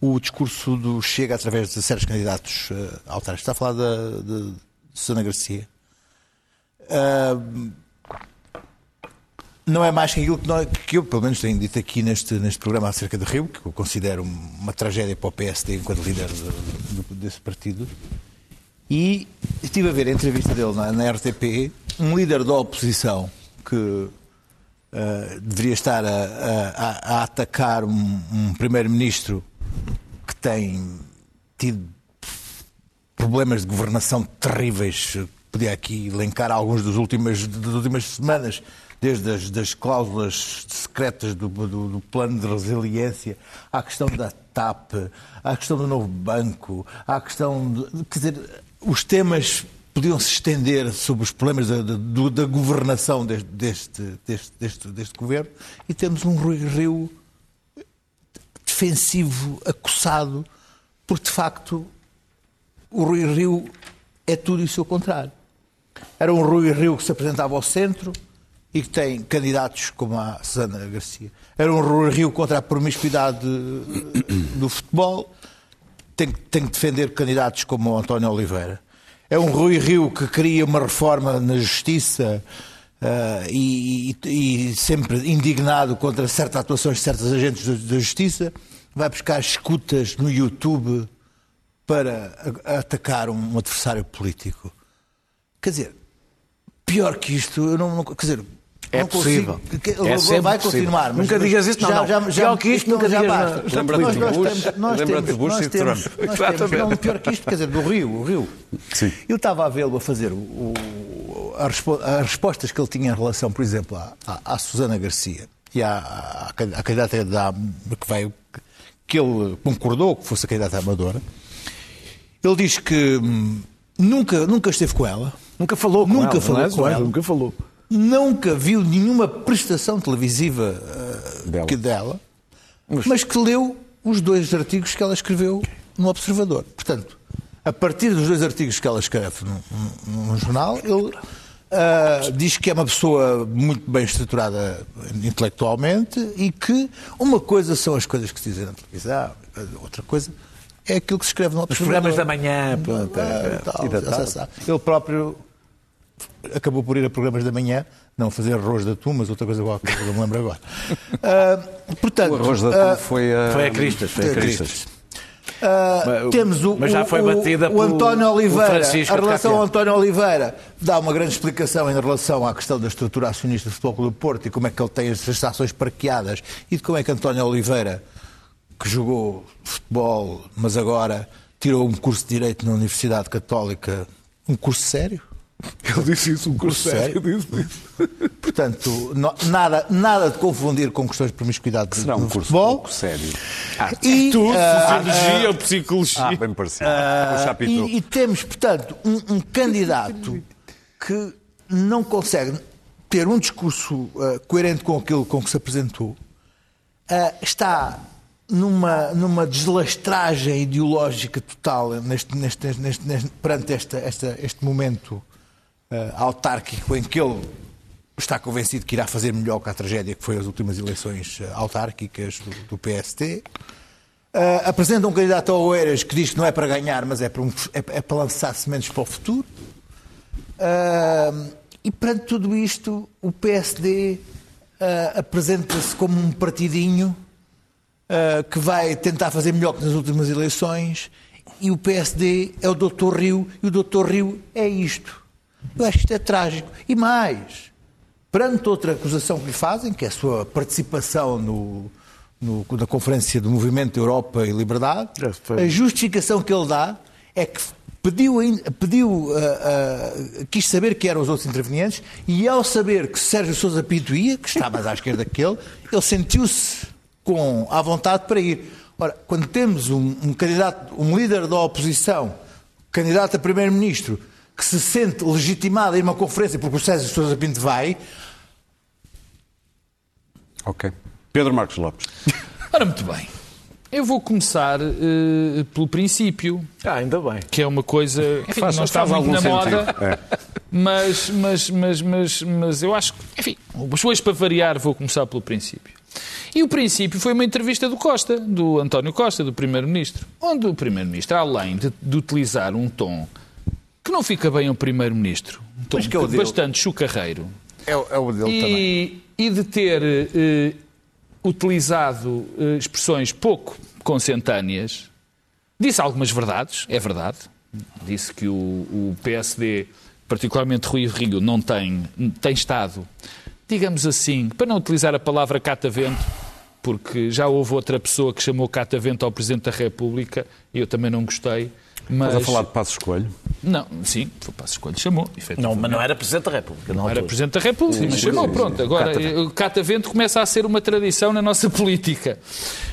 o discurso do Chega através de certos candidatos uh, autárquicos. Está a falar de, de, de Susana Garcia. Uh, não é mais que aquilo que, nós, que, eu, pelo menos, tenho dito aqui neste, neste programa acerca de Rio, que eu considero uma tragédia para o PSD enquanto líder de, desse partido. E estive a ver a entrevista dele na, na RTP, um líder da oposição que uh, deveria estar a, a, a atacar um, um primeiro-ministro que tem tido problemas de governação terríveis. Podia aqui elencar alguns dos últimas, das últimas semanas, desde as das cláusulas secretas do, do, do, plano de resiliência, à questão da TAP, à questão do novo banco, à questão. De, quer dizer, os temas podiam se estender sobre os problemas da, da, da governação deste, deste, deste, deste, governo e temos um Rui Rio defensivo, acossado, porque de facto o Rui Rio é tudo e o seu contrário. Era um Rui Rio que se apresentava ao centro e que tem candidatos como a Susana Garcia. Era um Rui Rio contra a promiscuidade do futebol tem, tem que defender candidatos como o António Oliveira. É um Rui Rio que cria uma reforma na justiça uh, e, e, e, sempre indignado contra certas atuações de certos agentes da justiça, vai buscar escutas no YouTube para atacar um adversário político. Quer dizer, pior que isto, eu não, não quer dizer, é não possível. Consigo, é sempre vai possível. continuar. Mas nunca digas isso, não. Já, já, já, pior que isto, nunca já digas basta. Lembra-te de Bush, lembra de Bush e Trump. Exatamente. Não, pior que isto, quer dizer, do Rio. O Rio. Sim. Eu estava a vê-lo a fazer o, o, as respostas que ele tinha em relação, por exemplo, à, à, à Susana Garcia e à, à, à candidata da, que veio, que ele concordou que fosse a candidata amadora. Ele diz que hum, nunca, nunca esteve com ela. Nunca falou com nunca ela. Falou com ela. Nunca falou nunca viu nenhuma prestação televisiva uh, dela. Que dela, mas... mas que leu os dois artigos que ela escreveu no Observador. Portanto, a partir dos dois artigos que ela escreve no jornal, ele uh, diz que é uma pessoa muito bem estruturada intelectualmente e que uma coisa são as coisas que se dizem na televisão, outra coisa é aquilo que se escreve no Observador. Os programas da manhã, pronto, é, tal, ele próprio acabou por ir a programas da manhã, não fazer arroz de atum, mas outra coisa qualquer, não me lembro agora. Uh, (laughs) portanto, o arroz de atum uh, foi a... Foi a Cristas. Foi a Cristas. Uh, temos o, mas já foi batida o, o António Oliveira, a relação ao António Oliveira dá uma grande explicação em relação à questão da estrutura acionista do Futebol Clube do Porto e como é que ele tem as estações parqueadas e de como é que António Oliveira, que jogou futebol, mas agora tirou um curso de Direito na Universidade Católica, um curso sério, ele disse isso, um curso sério. Disse isso. Portanto, nada, nada de confundir com questões de promiscuidade Será um curso futebol. pouco sério. Ah, e, tudo, uh, sociologia uh, ou psicologia. Ah, bem parecido. Uh, e, e, temos, portanto, um, um, candidato que não consegue ter um discurso uh, coerente com aquilo com que se apresentou. Uh, está numa, numa deslastragem ideológica total neste, neste, neste, neste perante esta, esta, este momento autárquico em que ele está convencido que irá fazer melhor que a tragédia que foi as últimas eleições uh, autárquicas do, do PST. Uh, eh, apresenta um candidato ao Oeiras que diz que não é para ganhar, mas é para, um, é, é para lançar sementes para o futuro. Uh, e perante tudo isto, o PSD uh, apresenta-se como um partidinho que vai tentar fazer melhor que nas últimas eleições, e o PSD é o Dr. Rio, e o Dr. Rio é isto. Eu acho que isto é trágico. E mais, perante outra acusação que lhe fazem, que é a sua participação no, no- na Conferência do Movimento Europa e Liberdade, a justificação que ele dá é que pediu, pediu ah, ah, quis saber quem eram os outros intervenientes e ao saber que Sérgio Sousa Pinto ia, que está mais à esquerda que ele, ele sentiu-se com à vontade para ir. Ora, quando temos um, um candidato, um líder da oposição, candidato a primeiro-ministro, que se sente legitimado a ir a uma conferência porque o Sérgio Sousa Pinto vai, Ok. Pedro Marcos Lopes. (laughs) Ora, muito bem. Eu vou começar eh, pelo princípio, Ah, ainda bem. que é uma coisa enfim, Faz- não está faz muito na algum moda, sentido. É. mas, mas, mas, mas, mas eu acho que, enfim, hoje para variar vou começar pelo princípio. E o princípio foi uma entrevista do Costa, do António Costa, do Primeiro-Ministro, onde o Primeiro-Ministro, além de, de utilizar um tom que não fica bem ao Primeiro-Ministro, um tom Mas que é bastante chucarreiro, é, o- é o dele também. e, e de ter eh, utilizado eh, expressões pouco consentâneas, disse algumas verdades, é verdade. Disse que o, o PSD, particularmente Rui Rio, não tem, tem estado, digamos assim, para não utilizar a palavra catavento, porque já houve outra pessoa que chamou catavento ao Presidente da República e eu também não gostei. Mas... Estás a falar de Passos Coelho? Não, sim, foi o Passo Escolho, chamou. Não, mas não era Presidente da República. Não, Não era Presidente da República, mas chamou, pronto. Agora, o catavento começa a ser uma tradição na nossa (laughs) política.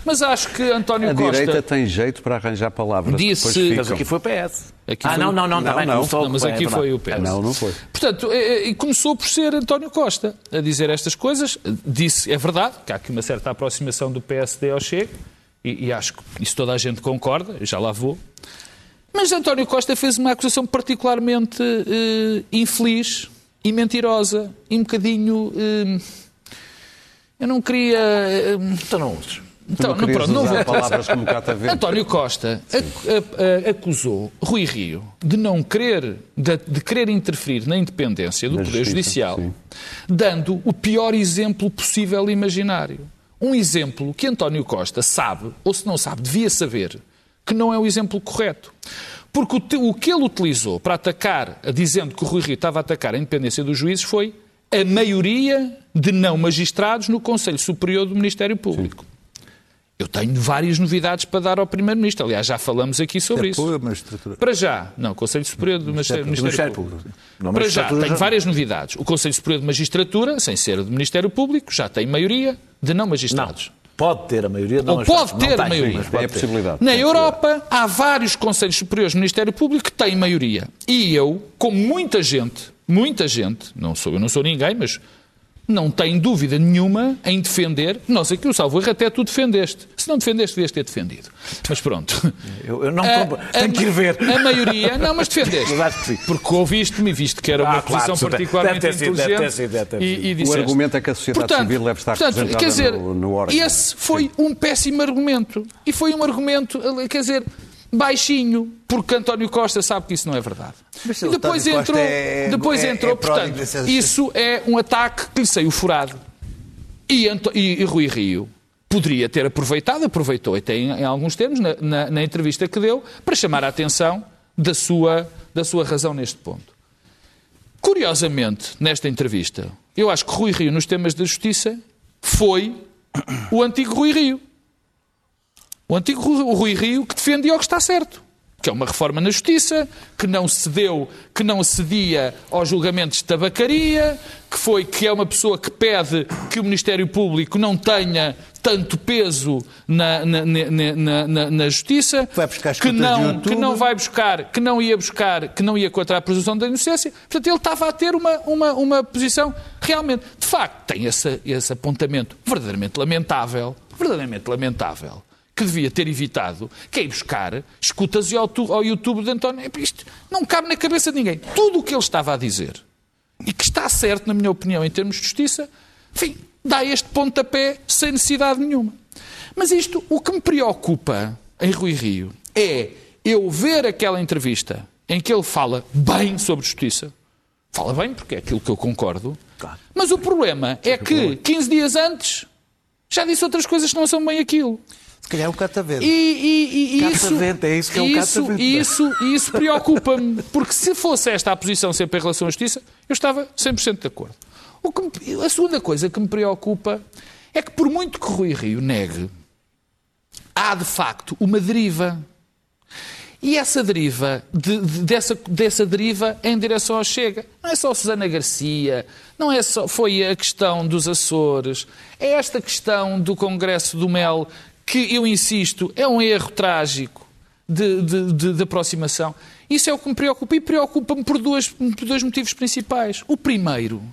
Mas acho que António A Costa... direita tem jeito para arranjar palavras Disse- Mas aqui foi o PS. Aqui ah, foi não, não, não, Não, também. não. começou- Não, mas aqui verdade. foi o PS. Não, não foi. Portanto, eh, eh, e começou por ser António Costa a dizer estas coisas. Disse, é verdade, que há aqui uma certa aproximação do PSD ao Chega, e, e acho que isso toda a gente concorda, já lá vou. Mas António Costa fez uma acusação particularmente eh, infeliz e mentirosa, e um bocadinho. eh, eu não queria. eh, Então não uses. então, não pronto, não vou palavras como. António Costa acusou Rui Rio de não querer, de, de querer interferir na independência do Poder justiça, Judicial, sim. dando o pior exemplo possível e imaginário. Um exemplo que António Costa sabe, ou se não sabe, devia saber, que não é o exemplo correto. Porque o, o que ele utilizou para atacar, dizendo que o Rui Rio estava a atacar a independência dos juízes, foi a maioria de não magistrados no Conselho Superior do Ministério Público. Eu tenho várias novidades para dar ao Primeiro-Ministro. Aliás, já falamos aqui sobre isso. Apoio à magistratura. Para já, não, Conselho Superior do Ministério, do Ministério Ministério Público. Público. Não, Para já, tenho já- várias novidades. O Conselho Superior de Magistratura, sem ser do Ministério Público, já tem maioria de não Não. Pode ter a maioria. Não, Ou pode não ter tem, a maioria. mas É pode a ter. possibilidade. Na Europa, há vários Conselhos Superiores do Ministério Público que têm maioria. E eu, como muita gente, muita gente, não sou, eu não sou ninguém, mas não tenho dúvida nenhuma em defender. Nós aqui, o Salvo Erro, até tu defendeste. Se não defendeste, devias ter defendido. Mas pronto. Eu, eu não A- compro- a- Tenho que ir ver. A maioria, não, mas defendeste. (laughs) Que sim. Porque ouviste-me e viste que era uma Ah, claro, posição super. particularmente Deve ter sido, deve inteligente. ter sido, deve ter e- sido. e O disseste. argumento é que a sociedade civil deve estar portanto, representada quer dizer, no, no órgão. Esse foi um péssimo argumento. E foi um argumento, quer dizer, baixinho, porque António Costa sabe que isso não é verdade. Mas e depois António entrou, é- depois é- é entrou pródigo portanto, isso é um ataque que lhe saiu furado. E, Anto- e- e Rui Rio poderia ter aproveitado, aproveitou até em, em alguns termos, na, na- na entrevista que deu, para chamar a atenção da sua, da sua razão neste ponto. Curiosamente, nesta entrevista, eu acho que Rui Rio, nos temas da justiça, foi o antigo Rui Rio. O antigo Rui Rio que defendia o que está certo. Que é uma reforma na justiça, que não cedeu, que não cedia aos julgamentos de tabacaria, que foi que é uma pessoa que pede que o Ministério Público não tenha tanto peso na, na, na, na- na- justiça, que não, que não vai buscar, que não ia buscar, que não ia contra a presunção da inocência. Portanto, ele estava a ter uma, uma, uma posição realmente, de facto, tem esse, esse apontamento verdadeiramente lamentável, verdadeiramente lamentável, que devia ter evitado, que é ir buscar escutas ao, tu- ao YouTube de António. Isto não cabe na cabeça de ninguém. Tudo o que ele estava a dizer, e que está certo, na minha opinião, em termos de justiça, enfim, dá este pontapé sem necessidade nenhuma. Mas isto, o que me preocupa em Rui Rio é eu ver aquela entrevista em que ele fala bem sobre justiça. Fala bem, porque é aquilo que eu concordo. Claro. Mas o problema é que 15 dias antes Já disse outras coisas que não são bem aquilo. Calhar é o catavento. E, e, e isso, Catavento, é isso que é um isso, catavento. isso, isso preocupa-me, porque se fosse esta a posição sempre em relação à justiça, eu estava 100% de acordo. O que me- a segunda coisa que me preocupa é que, por muito que Rui Rio negue, há de facto uma deriva. E essa deriva, de- de- dessa, dessa deriva em direção ao Chega. Não é só Susana Garcia, não é só, foi a questão dos Açores, é esta questão do Congresso do Mel, que eu insisto, é um erro trágico de, de- de- de aproximação. Isso é o que me preocupa e preocupa-me por, por dois motivos principais. O primeiro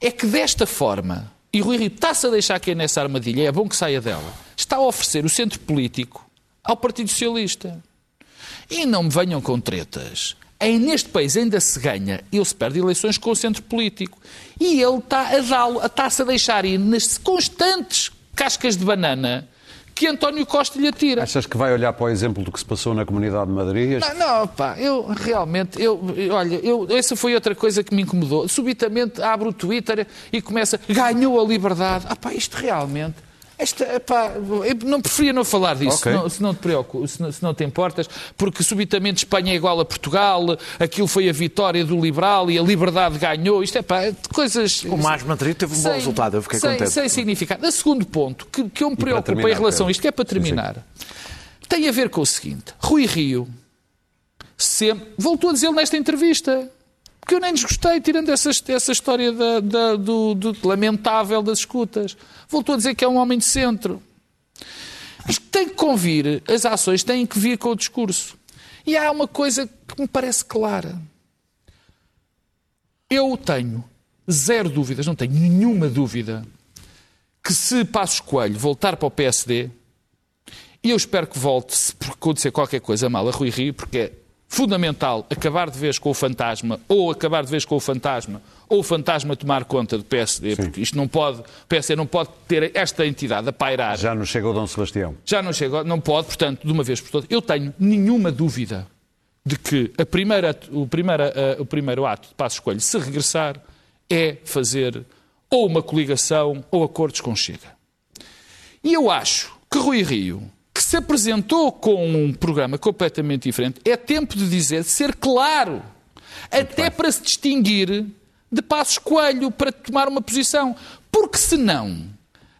é que desta forma, e Rui Rio está-se a deixar cair nessa armadilha, é bom que saia dela, está a oferecer o centro político ao Partido Socialista. E não me venham com tretas. Em, neste país ainda se ganha, ele se perde eleições com o centro político. E ele está a dá-lo, está-se a deixar ir nas constantes cascas de banana que António Costa lhe atira. Achas que vai olhar para o exemplo do que se passou na Comunidade de Madrid? Não, não, pá, eu realmente, eu, olha, eu, essa foi outra coisa que me incomodou. Subitamente abre o Twitter e começa, ganhou a liberdade. Ah pá, isto realmente, esta, não preferia não falar disso, Ok. se, não, se não te preocupas, se não, se não te importas, porque subitamente Espanha é igual a Portugal, aquilo foi a vitória do liberal e a liberdade ganhou. Isto é pá, coisas... O Mais Madrid teve um bom resultado, eu fiquei sem, contente. Sem significado. O segundo ponto que, que eu me preocupo terminar, em relação a isto, que é para terminar, tem a ver com o seguinte: Rui Rio sempre voltou a dizer nesta entrevista que eu nem desgostei, tirando essa, essa história da- da- do, do lamentável das escutas. Voltou a dizer que é um homem de centro. Mas tem que convir, as ações têm que vir com o discurso. E há uma coisa que me parece clara. Eu tenho zero dúvidas, não tenho nenhuma dúvida, que se Passos Coelho voltar para o PSD, e eu espero que volte se acontecer qualquer coisa mal a Rui Rio, porque é fundamental acabar de vez com o fantasma, ou acabar de vez com o fantasma, ou o fantasma tomar conta do PSD, porque isto não pode, o PSD não pode ter esta entidade a pairar. Já nos chega o Dom Sebastião. Já não chega, não pode, portanto, de uma vez por todas. Eu tenho nenhuma dúvida de que a primeira, o, primeira, eh, o primeiro ato de Passos Coelho, se regressar, é fazer ou uma coligação ou acordos com Chega. E eu acho que Rui Rio, se apresentou com um programa completamente diferente, é tempo de dizer, de ser claro, até para se distinguir de Passos Coelho, para tomar uma posição. Porque senão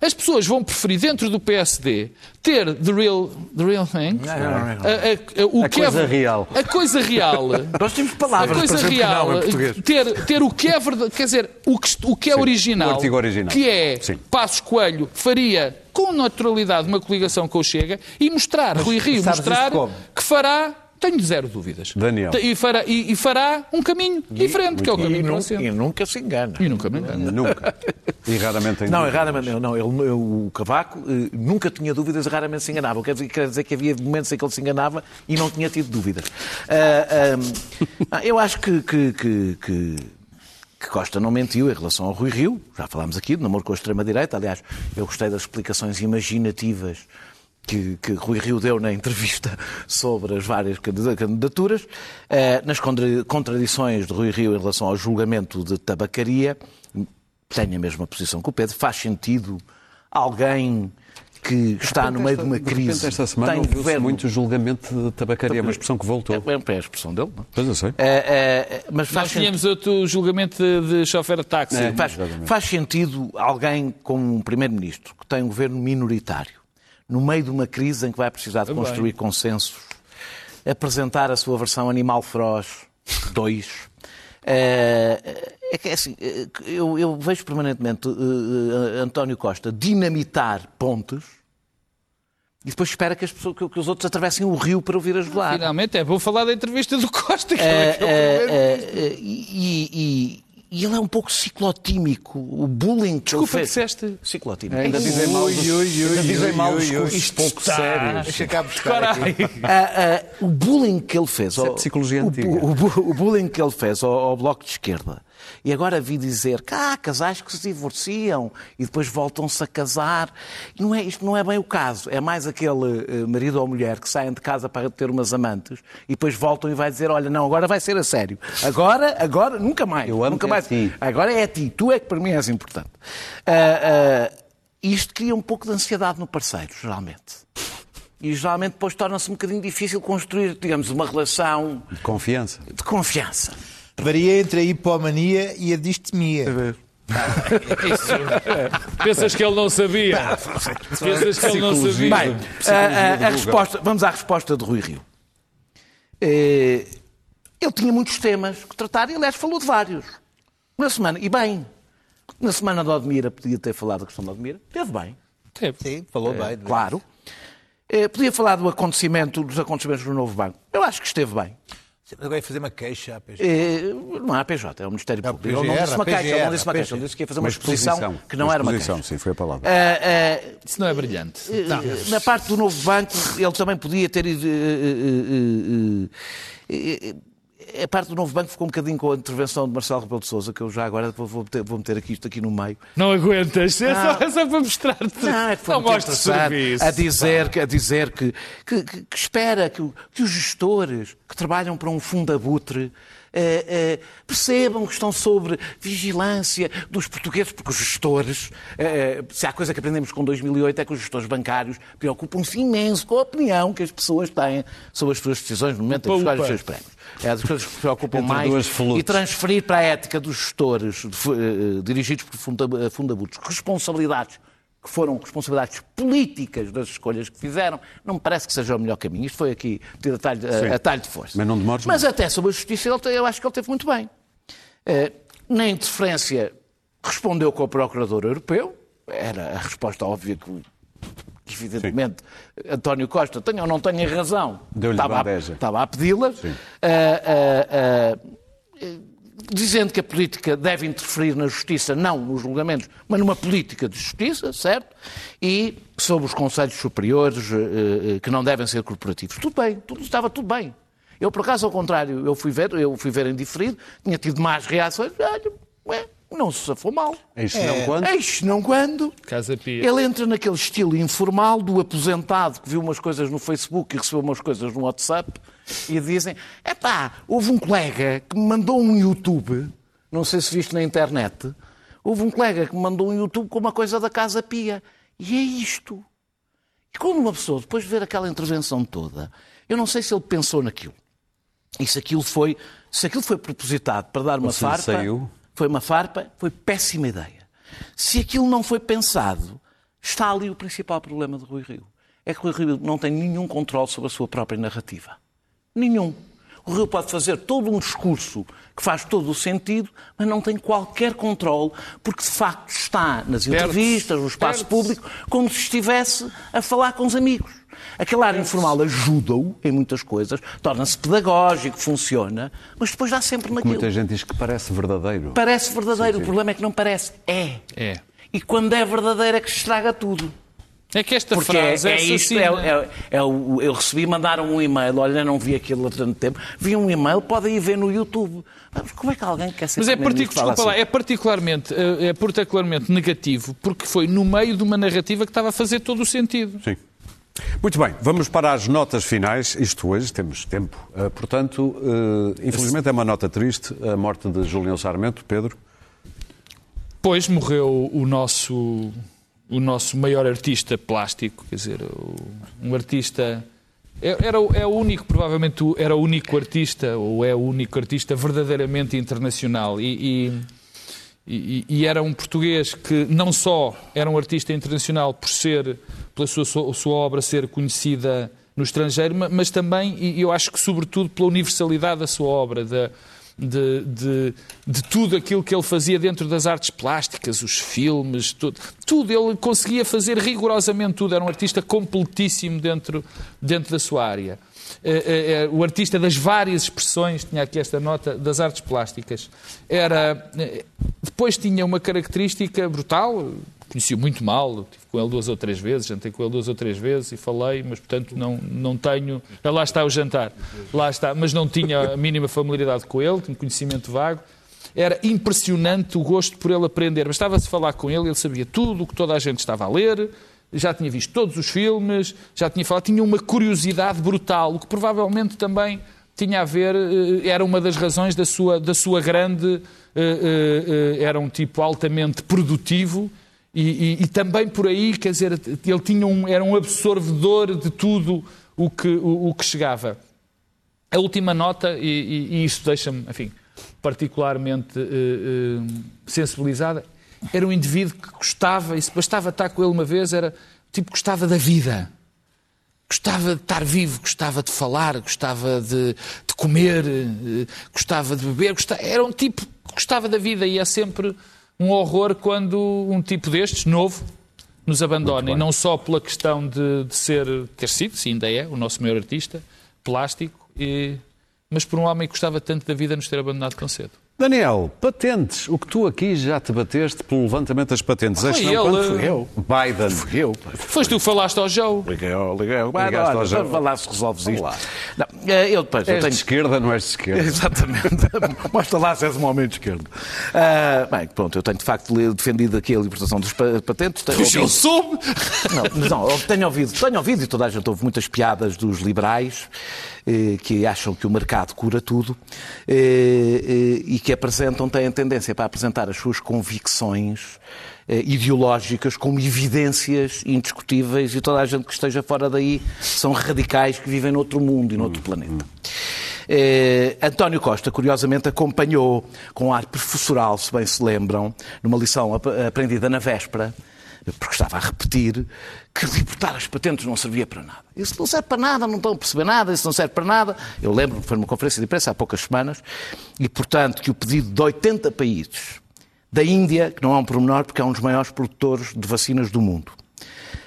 as pessoas vão preferir dentro do PSD ter the real, the real thing, a, a- a- o A que coisa é, real. A coisa real. (laughs) Nós temos A palavras coisa para sempre que real, não em português. ter, ter o que é verdade, quer dizer, o que, o que é Sim, original, o artigo original. que é Sim. Passos Coelho faria com naturalidade uma coligação com o Chega e mostrar, Rui Rio, mostrar que fará, tenho zero dúvidas, Daniel. e fará, e, e fará um caminho diferente, que é o caminho para e nunca se engana. E nunca me engano. Nunca. E raramente Não, dúvidas. raramente não. Ele, o Cavaco eh, nunca tinha dúvidas e raramente se enganava. Quer dizer, quer dizer que havia momentos em que ele se enganava e não tinha tido dúvidas. Ah, (laughs) ah, eu acho que, que, que, que, que Costa não mentiu em relação ao Rui Rio. Já falámos aqui do namoro com a extrema-direita. Aliás, eu gostei das explicações imaginativas que, que Rui Rio deu na entrevista sobre as várias candida- candidaturas, eh, nas contra- contradições de Rui Rio em relação ao julgamento de tabacaria, tenho a mesma posição que o Pedro. Faz sentido alguém que está no meio de uma De repente, crise. esta semana tem governo. muito julgamento de tabacaria, uma expressão que voltou. É, é a expressão dele. não? Pois eu sei. É, é, mas faz Nós tínhamos outro julgamento de, de chofer de táxi. Faz, faz sentido alguém como um primeiro-ministro que tem um governo minoritário, no meio de uma crise em que vai precisar de construir consensos, apresentar a sua versão Animal Feroz 2. É, é que é assim, é, eu, eu vejo permanentemente eh, eh, António Costa dinamitar pontes e depois espera que, as pessoas, que, os outros atravessem o rio para ouvir ajudar. Finalmente, é bom falar da entrevista do Costa. Que É, é, o é, é, e, e- ele é um pouco ciclotímico. O bullying que Desculpa, ele fez. disseste. Ciclotímico. Ainda dizem mal dos, ainda dizem mal dos cursos pouco sérios. Deixa cá buscar aqui. Ah, ah, o bullying que ele fez. é ao- psicologia o, antiga. o bu- o bullying que ele fez ao, ao Bloco de Esquerda. E agora vi dizer que há casais que se divorciam e depois voltam-se a casar. E não é, isto não é bem o caso. É mais aquele eh, marido ou mulher que saem de casa para ter umas amantes e depois voltam e vai dizer: Olha, não, agora vai ser a sério. Agora, agora, nunca mais. Eu amo nunca é mais. ti. Agora é a ti. Tu é que para mim és importante. Ah, E isto cria um pouco de ansiedade no parceiro, geralmente. E geralmente depois torna-se um bocadinho difícil construir, digamos, uma relação De confiança. de confiança. Varia entre a hipomania e a distemia. (laughs) Pensas que ele não sabia? Pensas que ele não sabia? Bem, a, a- a resposta, vamos à resposta de Rui Rio. Eh, ele tinha muitos temas que tratar e, aliás, falou de vários. Na semana, e bem, na semana de Odmira podia ter falado da questão de Odmira, teve bem, Sim, falou bem. claro. Eh, podia falar do acontecimento, dos acontecimentos do novo banco. Eu acho que esteve bem. Agora ia fazer uma queixa à PJ. Eh, não é a PJ, é o Ministério É o Público. Ele não PGR, disse uma a queixa, ele não PGR, disse uma queixa, ele disse que ia fazer uma, exposição, que não Uma era uma exposição, queixa. sim, foi a palavra. Eh, eh, Isso não é brilhante. Eh, Na parte do novo banco, ele também podia ter ido. A parte do novo banco ficou um bocadinho com a intervenção de Marcelo Rebelo de Sousa, que eu já agora vou, meter, vou meter aqui isto aqui no meio. Não aguentas. É só, é só para mostrar-te. Não, é que foi não muito serviço. a dizer, que, a dizer que, que, que- que espera que, que os gestores que trabalham para um fundo abutre eh, eh, percebam que estão sobre vigilância dos portugueses, porque os gestores, eh, se há coisa que aprendemos com 2008 é que os gestores bancários preocupam-se imenso com a opinião que as pessoas têm sobre as suas decisões no momento em que escolhem os seus prémios. É das coisas que se preocupam mais e transferir para a ética dos gestores de eh, dirigidos por funda- fundabutos responsabilidades que foram responsabilidades políticas das escolhas que fizeram, não me parece que seja o melhor caminho. Isto foi aqui tido a talho, a- a talho de força. Mas não demores Mas muito. até sobre a justiça eu acho que ele teve muito bem. Eh, Na interferência respondeu com o Procurador Europeu, era a resposta óbvia que, que evidentemente António Costa, tenha ou não tenha razão, estava, a, estava a pedi-la. Ah, ah, dizendo que a política deve interferir na justiça, não nos julgamentos, mas numa política de justiça, certo? E sobre os conselhos superiores, eh, eh, que não devem ser corporativos. Tudo bem, tudo, estava tudo bem. Eu, por acaso, ao contrário, eu fui ver, eu fui ver em diferido, tinha tido más reações, olha, ué, não se safou mal. Eis não quando? Eis não quando. Casa Pia. Ele entra naquele estilo informal do aposentado que viu umas coisas no Facebook e recebeu umas coisas no WhatsApp e dizem: epá, houve um colega que me mandou um YouTube, não sei se viste na internet, houve um colega que me mandou um YouTube com uma coisa da Casa Pia. E é isto. E quando uma pessoa, depois de ver aquela intervenção toda, eu não sei se ele pensou naquilo. E se aquilo foi, se aquilo foi propositado para dar uma farpa, saiu. foi uma farpa, foi péssima ideia. Se aquilo não foi pensado, está ali o principal problema de Rui Rio. É que Rui Rio não tem nenhum controle sobre a sua própria narrativa. Nenhum. O Rio pode fazer todo um discurso que faz todo o sentido, mas não tem qualquer controle, porque de facto está nas entrevistas, no espaço público, como se estivesse a falar com os amigos. Aquele ar informal ajuda-o em muitas coisas, torna-se pedagógico, funciona, mas depois dá sempre naquilo. Muita gente diz que parece verdadeiro. Parece verdadeiro, o problema é que não parece. É. É. E quando é verdadeiro é que se estraga tudo. É que esta Porque é, frase é, é isto, é, assassina. é- é o- eu recebi, mandaram um e-mail, olha, não vi aquilo há tanto tempo, vi um e-mail, podem ir ver no YouTube. Mas como é que alguém quer ser Mas é, particu- desculpa lá, assim? é, particularmente, eh, é particularmente negativo porque foi no meio de uma narrativa que estava a fazer todo o sentido. Sim. Muito bem, vamos para as notas finais. Isto hoje temos tempo. Uh, portanto, uh, infelizmente é uma nota triste a morte de Julião Sarmento, Pedro. Depois morreu o nosso, o nosso maior artista plástico, quer dizer, um artista. é- Era, o- é o único, provavelmente era o único artista, ou é o único artista verdadeiramente internacional. E, e- e- era um português que não só era um artista internacional por ser, pela sua, sua obra ser conhecida no estrangeiro, ma- mas também, e eu acho que sobretudo pela universalidade da sua obra, da, de, de, de tudo aquilo que ele fazia dentro das artes plásticas, os filmes, tudo. Tudo, ele conseguia fazer rigorosamente tudo. Era um artista completíssimo dentro, dentro da sua área. Eh, eh, eh, o artista das várias expressões, tinha aqui esta nota, das artes plásticas. Era, depois tinha uma característica brutal, conheci-o muito mal, estive com ele duas ou três vezes, jantei com ele duas ou três vezes e falei, mas portanto não, não tenho. Lá está o jantar, lá está, mas não tinha a mínima familiaridade com ele, tinha conhecimento vago. Era impressionante o gosto por ele aprender, mas estava-se a falar com ele, ele sabia tudo o que toda a gente estava a ler, já tinha visto todos os filmes, já tinha falado, tinha uma curiosidade brutal, o que provavelmente também tinha a ver, eh, era uma das razões da sua, da sua grande. eh, eh, Era um tipo altamente produtivo E, e- e também por aí, quer dizer, ele tinha um, era um absorvedor de tudo o que, o, o que chegava. A última nota, e, e- e isso deixa-me, enfim, particularmente eh, eh, sensibilizada, era um indivíduo que gostava, e se bastava estar com ele uma vez, era tipo gostava da vida. Gostava de estar vivo, gostava de falar, gostava de, de comer, eh, gostava de beber, gostava- era um tipo que gostava da vida e é sempre um horror quando um tipo destes, novo, nos abandona. E não só pela questão de, de ser, ter sido, se ainda é, o nosso maior artista, plástico, e- mas por um homem que gostava tanto da vida nos ter abandonado tão cedo. Daniel, patentes. O que tu aqui já te bateste pelo levantamento das patentes. Foi Este não, ele. quando Fui eu. Biden. Fui eu. Foste tu que falaste ao Joe. Liguei ao, liguei ao. Ligaste Olha, ao João. vamos lá se resolves isto. lá. Não, eh, eu depois, eu És de tenho... esquerda, não és de esquerda? Exatamente. (laughs) Mostra lá se és um homem de esquerda. Ah, bem, pronto, eu tenho de facto defendido aqui a libertação dos pa- patentes. Tenho Puxa, eu ouvido- soube! Não, mas não, eu tenho ouvido, tenho ouvido e toda a gente ouve muitas piadas dos liberais eh, que acham que o mercado cura tudo eh, eh, e que apresentam, têm tendência para apresentar as suas convicções eh, ideológicas como evidências indiscutíveis e toda a gente que esteja fora daí são radicais que vivem noutro mundo e noutro planeta. Eh, António Costa, curiosamente, acompanhou com ar professoral, se bem se lembram, numa lição ap- aprendida na véspera, porque estava a repetir, que libertar as patentes não servia para nada. Isso não serve para nada, não estão a perceber nada, isso não serve para nada. Eu lembro foi numa conferência de imprensa há poucas semanas, e, portanto, que o pedido de 80 países, da Índia, que não é um pormenor, porque é um dos maiores produtores de vacinas do mundo,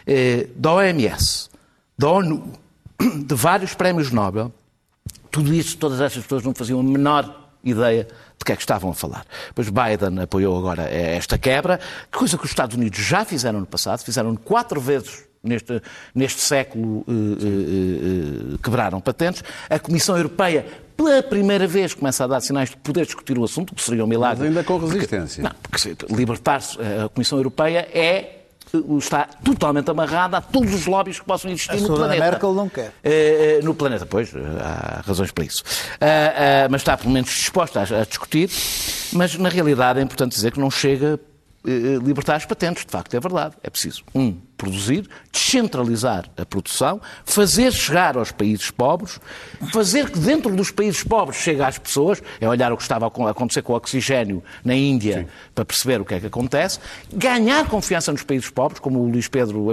eh, da OMS, da ONU, de vários prémios Nobel, tudo isto, todas estas pessoas não faziam a menor ideia de que é que estavam a falar. Pois Biden apoiou agora esta quebra, coisa que os Estados Unidos já fizeram no passado, fizeram quatro vezes neste, neste século, eh, eh, eh, quebraram patentes. A Comissão Europeia, pela primeira vez, começa a dar sinais de poder discutir o assunto, que seria um milagre. Mas ainda com Porque- resistência. não, porque se- libertar-se a Comissão Europeia é está totalmente amarrada a todos os lobbies que possam existir A no planeta. Merkel não quer. Eh, no planeta, pois, eh, há razões para isso. Ah, mas está pelo menos disposta a, a discutir, mas na realidade é importante dizer que não chega libertar as patentes, de facto, é verdade. É preciso, um, produzir, descentralizar a produção, fazer chegar aos países pobres, fazer que dentro dos países pobres chegue às pessoas, é olhar o que estava a acontecer com o oxigênio na Índia para perceber o que é que acontece, ganhar confiança nos países pobres, como o Luís Pedro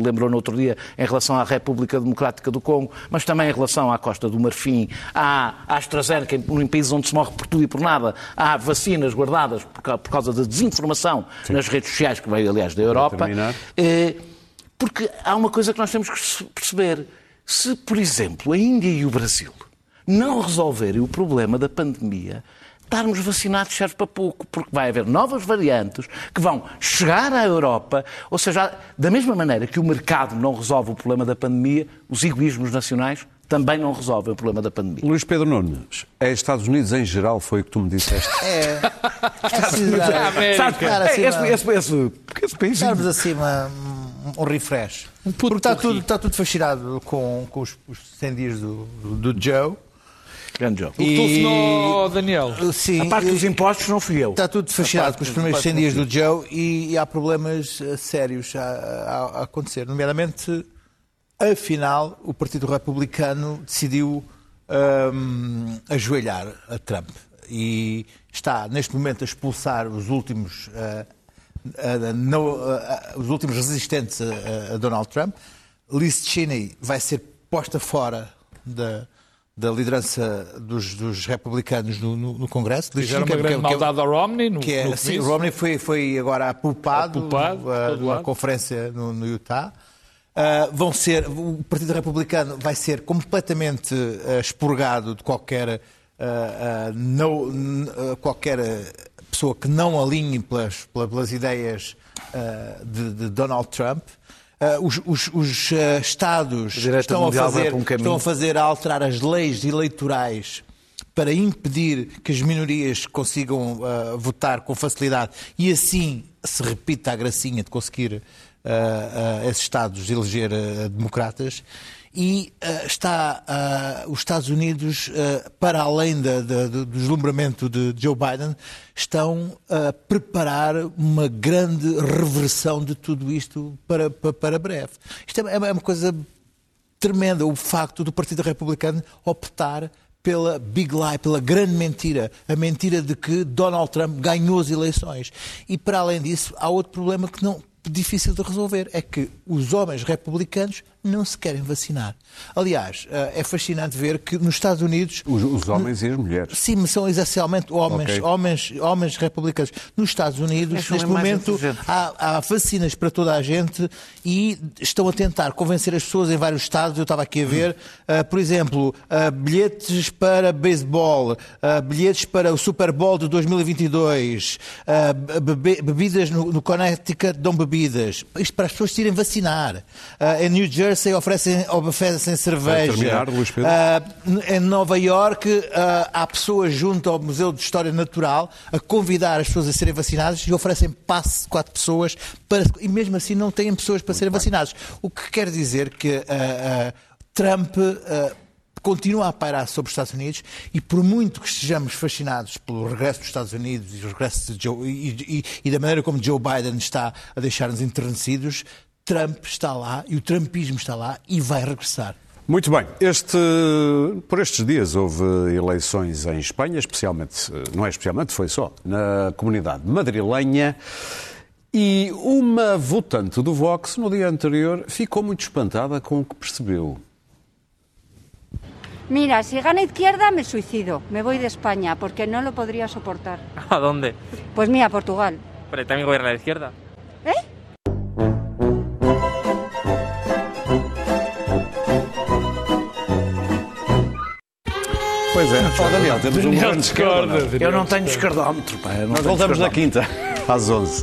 lembrou no outro dia em relação à República Democrática do Congo, mas também em relação à Costa do Marfim, à, AstraZeneca, em, em países onde se morre por tudo e por nada, há vacinas guardadas por, ca- por causa da desinformação nas redes sociais, que veio, aliás, da Europa. Porque há uma coisa que nós temos que perceber. Se, por exemplo, a Índia e o Brasil não resolverem o problema da pandemia, estarmos vacinados serve para pouco, porque vai haver novas variantes que vão chegar à Europa, ou seja, da mesma maneira que o mercado não resolve o problema da pandemia, os egoísmos nacionais também não resolvem o problema da pandemia. Luís Pedro Nunes, é Estados Unidos em geral, foi o que tu me disseste. É. (laughs) É dar- Sabe, Dar é, assim esse, uma- esse, esse, esse país assim uma- um refresh. Porque está tudo, está tudo fascinado com, com os, os 100 dias do, do, do Joe. grande jogo. Tu telefonou, Daniel. Sim, A parte dos impostos não fui eu. Está tudo fascinado com os primeiros 100 impostos dias do Joe e, e há problemas eh, sérios a, a- a acontecer. Nomeadamente, afinal, o Partido Republicano decidiu ahm, ajoelhar a Trump e está, neste momento, a expulsar os últimos, ah, ah, no- ah, os últimos resistentes a, a- a Donald Trump. Liz Cheney vai ser posta fora da, da liderança dos, dos republicanos no, no- no Congresso. Liz Fizeram Cheney, uma é- grande que é- maldade ao Romney no, que é, no sim. Romney foi, foi agora numa lado. conferência no, no Utah. Uh, vão ser, o Partido Republicano vai ser completamente uh, expurgado de qualquer, uh, uh, no- qualquer pessoa que não alinhe pelas, pelas, ideias uh, de, de Donald Trump. Uh, os os- os, uh, Estados estão a, fazer, um estão a fazer a alterar as leis eleitorais para impedir que as minorias consigam votar com facilidade e assim se repita a gracinha de conseguir esses Estados eleger democratas. E uh, está uh, os Estados Unidos, uh, para além do deslumbramento de Joe Biden, estão a preparar uma grande reversão de tudo isto para, para, para breve. Isto é, é uma coisa tremenda, o facto do Partido Republicano optar pela big lie, pela grande mentira, a mentira de que Donald Trump ganhou as eleições. E para além disso, há outro problema que não difícil de resolver, é que os homens republicanos não se querem vacinar. Aliás, eh, é fascinante ver que nos Estados Unidos... Os, os homens e as mulheres. Sim, são essencialmente homens, okay. homens, homens republicanos. Nos Estados Unidos, neste momento, há, há, vacinas para toda a gente e estão a tentar convencer as pessoas em vários estados. Eu estava aqui a ver, uh, por exemplo, uh, bilhetes para beisebol, uh, bilhetes para o Super Bowl de 2022, bebe bebidas no, no Connecticut dão bebidas. Isto para as pessoas irem vacinar. em New Jersey Jersey oferecem, oferecem cerveja. Terminar, Luís Pedro. Uh, em Nova York uh, há pessoas junto ao Museu de História Natural a convidar as pessoas a serem vacinadas e oferecem passe de quatro pessoas para, e mesmo assim não têm pessoas para Muito serem bem. vacinadas. O que quer dizer que uh, Trump continua a pairar sobre os Estados Unidos e por muito que estejamos fascinados pelo regresso dos Estados Unidos e, regresso Joe, e, e, e da maneira como Joe Biden está a deixar-nos enternecidos, Trump está lá e o Trumpismo está lá e vai regressar. Muito bem. Este, por estes dias houve eleições em Espanha, especialmente, não é especialmente, foi só, na comunidade madrilenha. E uma votante do Vox, no dia anterior, ficou muito espantada com o que percebeu. Mira, si gana izquierda me suicido. Me voy de España porque no lo podría soportar. ¿A dónde? Pues mira, Portugal. Pero también gobierna la izquierda. ¿Eh? Pois é. Oh, Daniel, temos Daniel um grande discorda. Eu não tenho escardómetro. Pá, Nós voltamos na quinta, às 11.